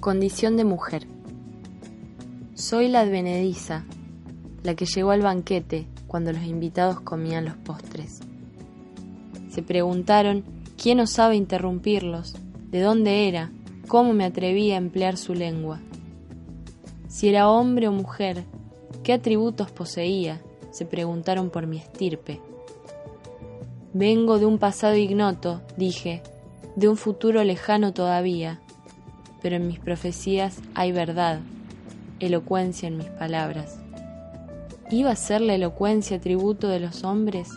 Condición de mujer. Soy la advenediza, la que llegó al banquete cuando los invitados comían los postres. Se preguntaron quién osaba interrumpirlos, de dónde era, cómo me atrevía a emplear su lengua. Si era hombre o mujer, qué atributos poseía, se preguntaron por mi estirpe. Vengo de un pasado ignoto, dije, de un futuro lejano todavía, pero en mis profecías hay verdad, elocuencia en mis palabras. ¿Iba a ser la elocuencia tributo de los hombres?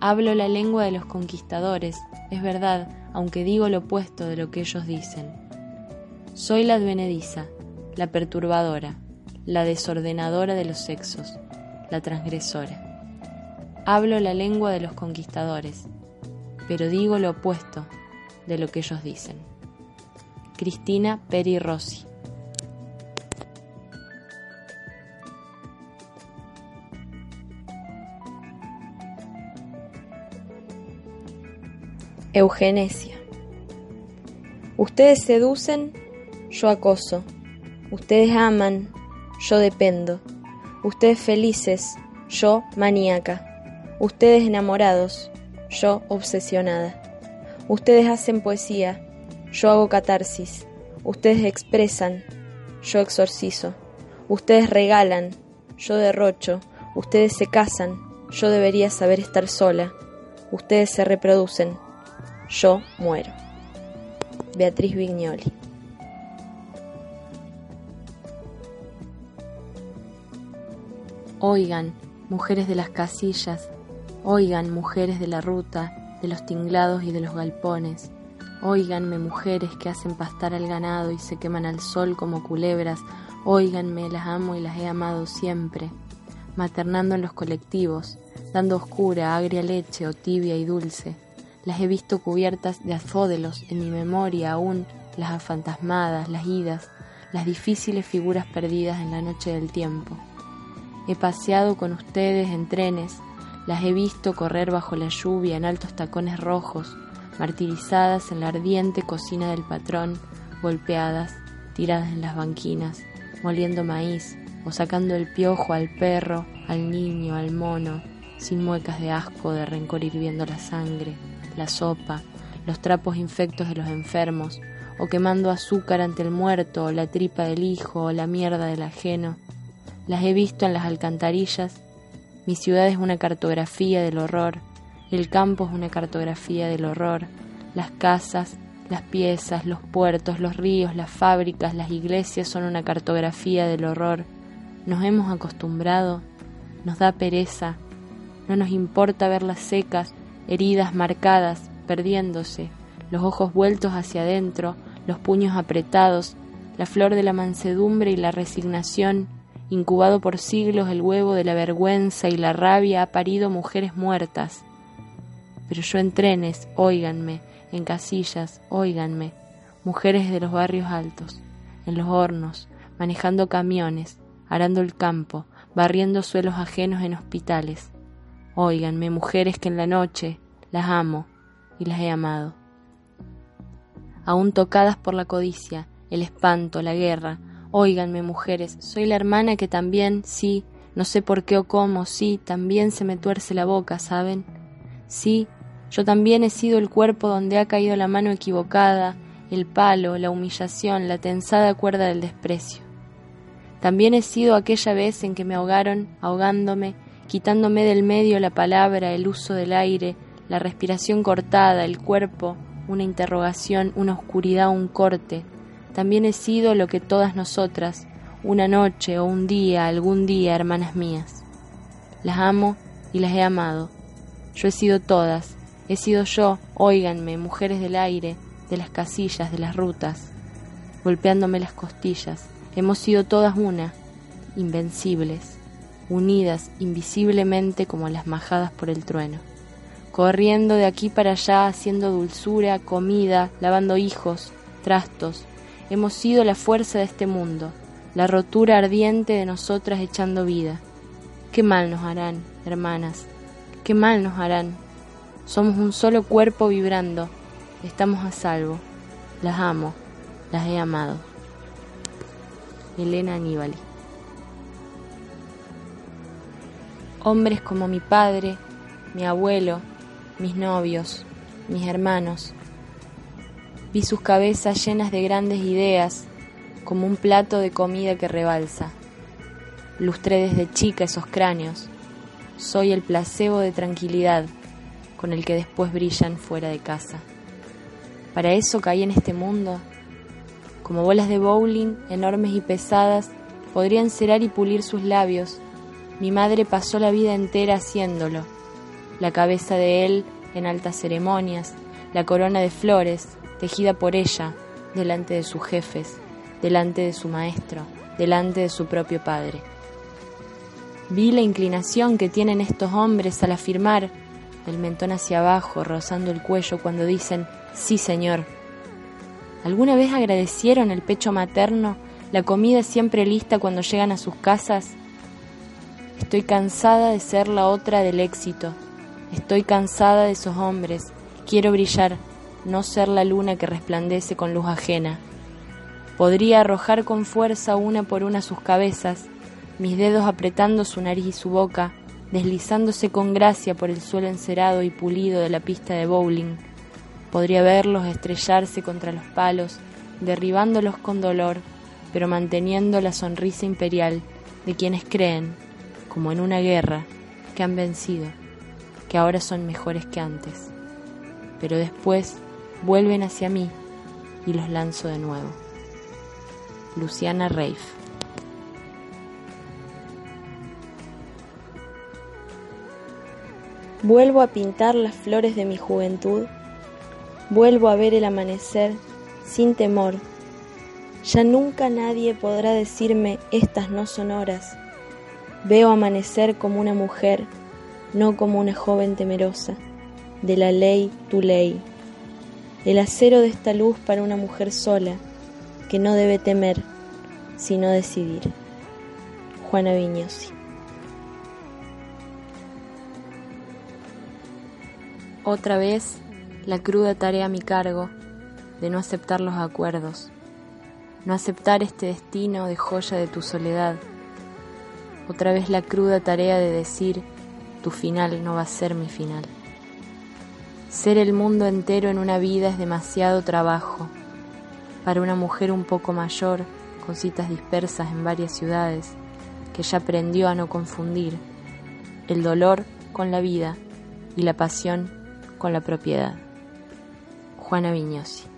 Hablo la lengua de los conquistadores, es verdad, aunque digo lo opuesto de lo que ellos dicen. Soy la advenediza, la perturbadora, la desordenadora de los sexos, la transgresora. Hablo la lengua de los conquistadores, pero digo lo opuesto de lo que ellos dicen. Cristina Peri Rossi. Eugenesia. Ustedes seducen, yo acoso. Ustedes aman, yo dependo. Ustedes felices, yo maníaca. Ustedes enamorados, yo obsesionada. Ustedes hacen poesía, yo hago catarsis. Ustedes expresan, yo exorcizo. Ustedes regalan, yo derrocho. Ustedes se casan, yo debería saber estar sola. Ustedes se reproducen, yo muero. Beatriz Vignoli. Oigan, mujeres de las casillas, Oigan, mujeres de la ruta, de los tinglados y de los galpones. Óiganme, mujeres que hacen pastar al ganado y se queman al sol como culebras. Óiganme, las amo y las he amado siempre. Maternando en los colectivos, dando oscura, agria leche o tibia y dulce. Las he visto cubiertas de afódelos en mi memoria aún, las afantasmadas, las idas, las difíciles figuras perdidas en la noche del tiempo. He paseado con ustedes en trenes, las he visto correr bajo la lluvia en altos tacones rojos, martirizadas en la ardiente cocina del patrón, golpeadas, tiradas en las banquinas, moliendo maíz o sacando el piojo al perro, al niño, al mono, sin muecas de asco, de rencor hirviendo la sangre, la sopa, los trapos infectos de los enfermos, o quemando azúcar ante el muerto, o la tripa del hijo, o la mierda del ajeno. Las he visto en las alcantarillas mi ciudad es una cartografía del horror, el campo es una cartografía del horror, las casas, las piezas, los puertos, los ríos, las fábricas, las iglesias son una cartografía del horror. Nos hemos acostumbrado, nos da pereza, no nos importa verlas secas, heridas marcadas, perdiéndose, los ojos vueltos hacia adentro, los puños apretados, la flor de la mansedumbre y la resignación, Incubado por siglos el huevo de la vergüenza y la rabia ha parido mujeres muertas. Pero yo en trenes, óiganme, en casillas, óiganme, mujeres de los barrios altos, en los hornos, manejando camiones, arando el campo, barriendo suelos ajenos en hospitales. Óiganme, mujeres que en la noche las amo y las he amado. Aún tocadas por la codicia, el espanto, la guerra, Óiganme, mujeres, soy la hermana que también, sí, no sé por qué o cómo, sí, también se me tuerce la boca, ¿saben? Sí, yo también he sido el cuerpo donde ha caído la mano equivocada, el palo, la humillación, la tensada cuerda del desprecio. También he sido aquella vez en que me ahogaron, ahogándome, quitándome del medio la palabra, el uso del aire, la respiración cortada, el cuerpo, una interrogación, una oscuridad, un corte, también he sido lo que todas nosotras, una noche o un día, algún día, hermanas mías. Las amo y las he amado. Yo he sido todas, he sido yo, óiganme, mujeres del aire, de las casillas, de las rutas, golpeándome las costillas. Hemos sido todas una, invencibles, unidas invisiblemente como las majadas por el trueno, corriendo de aquí para allá, haciendo dulzura, comida, lavando hijos, trastos, Hemos sido la fuerza de este mundo, la rotura ardiente de nosotras echando vida. Qué mal nos harán, hermanas, qué mal nos harán. Somos un solo cuerpo vibrando, estamos a salvo. Las amo, las he amado. Elena Aníbali. Hombres como mi padre, mi abuelo, mis novios, mis hermanos. Vi sus cabezas llenas de grandes ideas, como un plato de comida que rebalsa. Lustré desde chica esos cráneos. Soy el placebo de tranquilidad con el que después brillan fuera de casa. Para eso caí en este mundo. Como bolas de bowling, enormes y pesadas, podrían cerar y pulir sus labios. Mi madre pasó la vida entera haciéndolo. La cabeza de él en altas ceremonias, la corona de flores, tejida por ella, delante de sus jefes, delante de su maestro, delante de su propio padre. Vi la inclinación que tienen estos hombres al afirmar, el mentón hacia abajo, rozando el cuello cuando dicen, sí señor. ¿Alguna vez agradecieron el pecho materno, la comida siempre lista cuando llegan a sus casas? Estoy cansada de ser la otra del éxito. Estoy cansada de esos hombres. Quiero brillar, no ser la luna que resplandece con luz ajena. Podría arrojar con fuerza una por una sus cabezas, mis dedos apretando su nariz y su boca, deslizándose con gracia por el suelo encerado y pulido de la pista de bowling. Podría verlos estrellarse contra los palos, derribándolos con dolor, pero manteniendo la sonrisa imperial de quienes creen, como en una guerra, que han vencido, que ahora son mejores que antes. Pero después vuelven hacia mí y los lanzo de nuevo. Luciana Reif. Vuelvo a pintar las flores de mi juventud, vuelvo a ver el amanecer sin temor. Ya nunca nadie podrá decirme estas no son horas. Veo amanecer como una mujer, no como una joven temerosa. De la ley tu ley. El acero de esta luz para una mujer sola, que no debe temer, sino decidir. Juana Viñosi. Otra vez la cruda tarea a mi cargo de no aceptar los acuerdos, no aceptar este destino de joya de tu soledad. Otra vez la cruda tarea de decir, tu final no va a ser mi final. Ser el mundo entero en una vida es demasiado trabajo. Para una mujer un poco mayor, con citas dispersas en varias ciudades, que ya aprendió a no confundir el dolor con la vida y la pasión con la propiedad. Juana Viñosi.